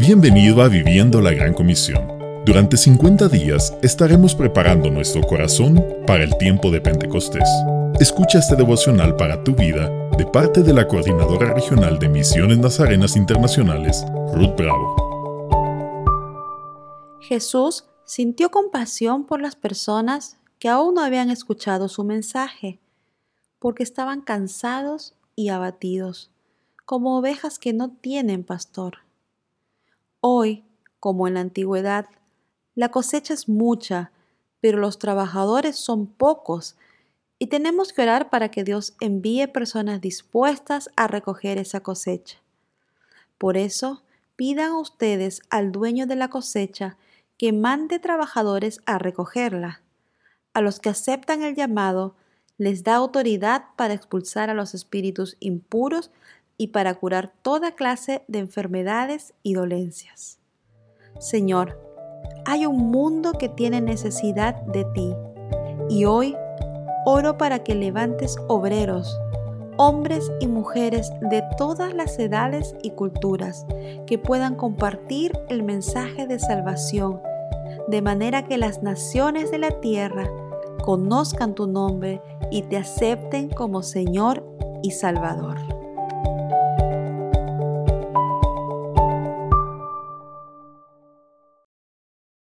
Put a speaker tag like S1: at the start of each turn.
S1: Bienvenido a Viviendo la Gran Comisión. Durante 50 días estaremos preparando nuestro corazón para el tiempo de Pentecostés. Escucha este devocional para tu vida de parte de la Coordinadora Regional de Misiones Nazarenas Internacionales, Ruth Bravo.
S2: Jesús sintió compasión por las personas que aún no habían escuchado su mensaje, porque estaban cansados y abatidos, como ovejas que no tienen pastor. Hoy, como en la antigüedad, la cosecha es mucha, pero los trabajadores son pocos y tenemos que orar para que Dios envíe personas dispuestas a recoger esa cosecha. Por eso, pidan ustedes al dueño de la cosecha que mande trabajadores a recogerla. A los que aceptan el llamado, les da autoridad para expulsar a los espíritus impuros y para curar toda clase de enfermedades y dolencias. Señor, hay un mundo que tiene necesidad de ti y hoy oro para que levantes obreros, hombres y mujeres de todas las edades y culturas que puedan compartir el mensaje de salvación, de manera que las naciones de la tierra conozcan tu nombre y te acepten como Señor y Salvador.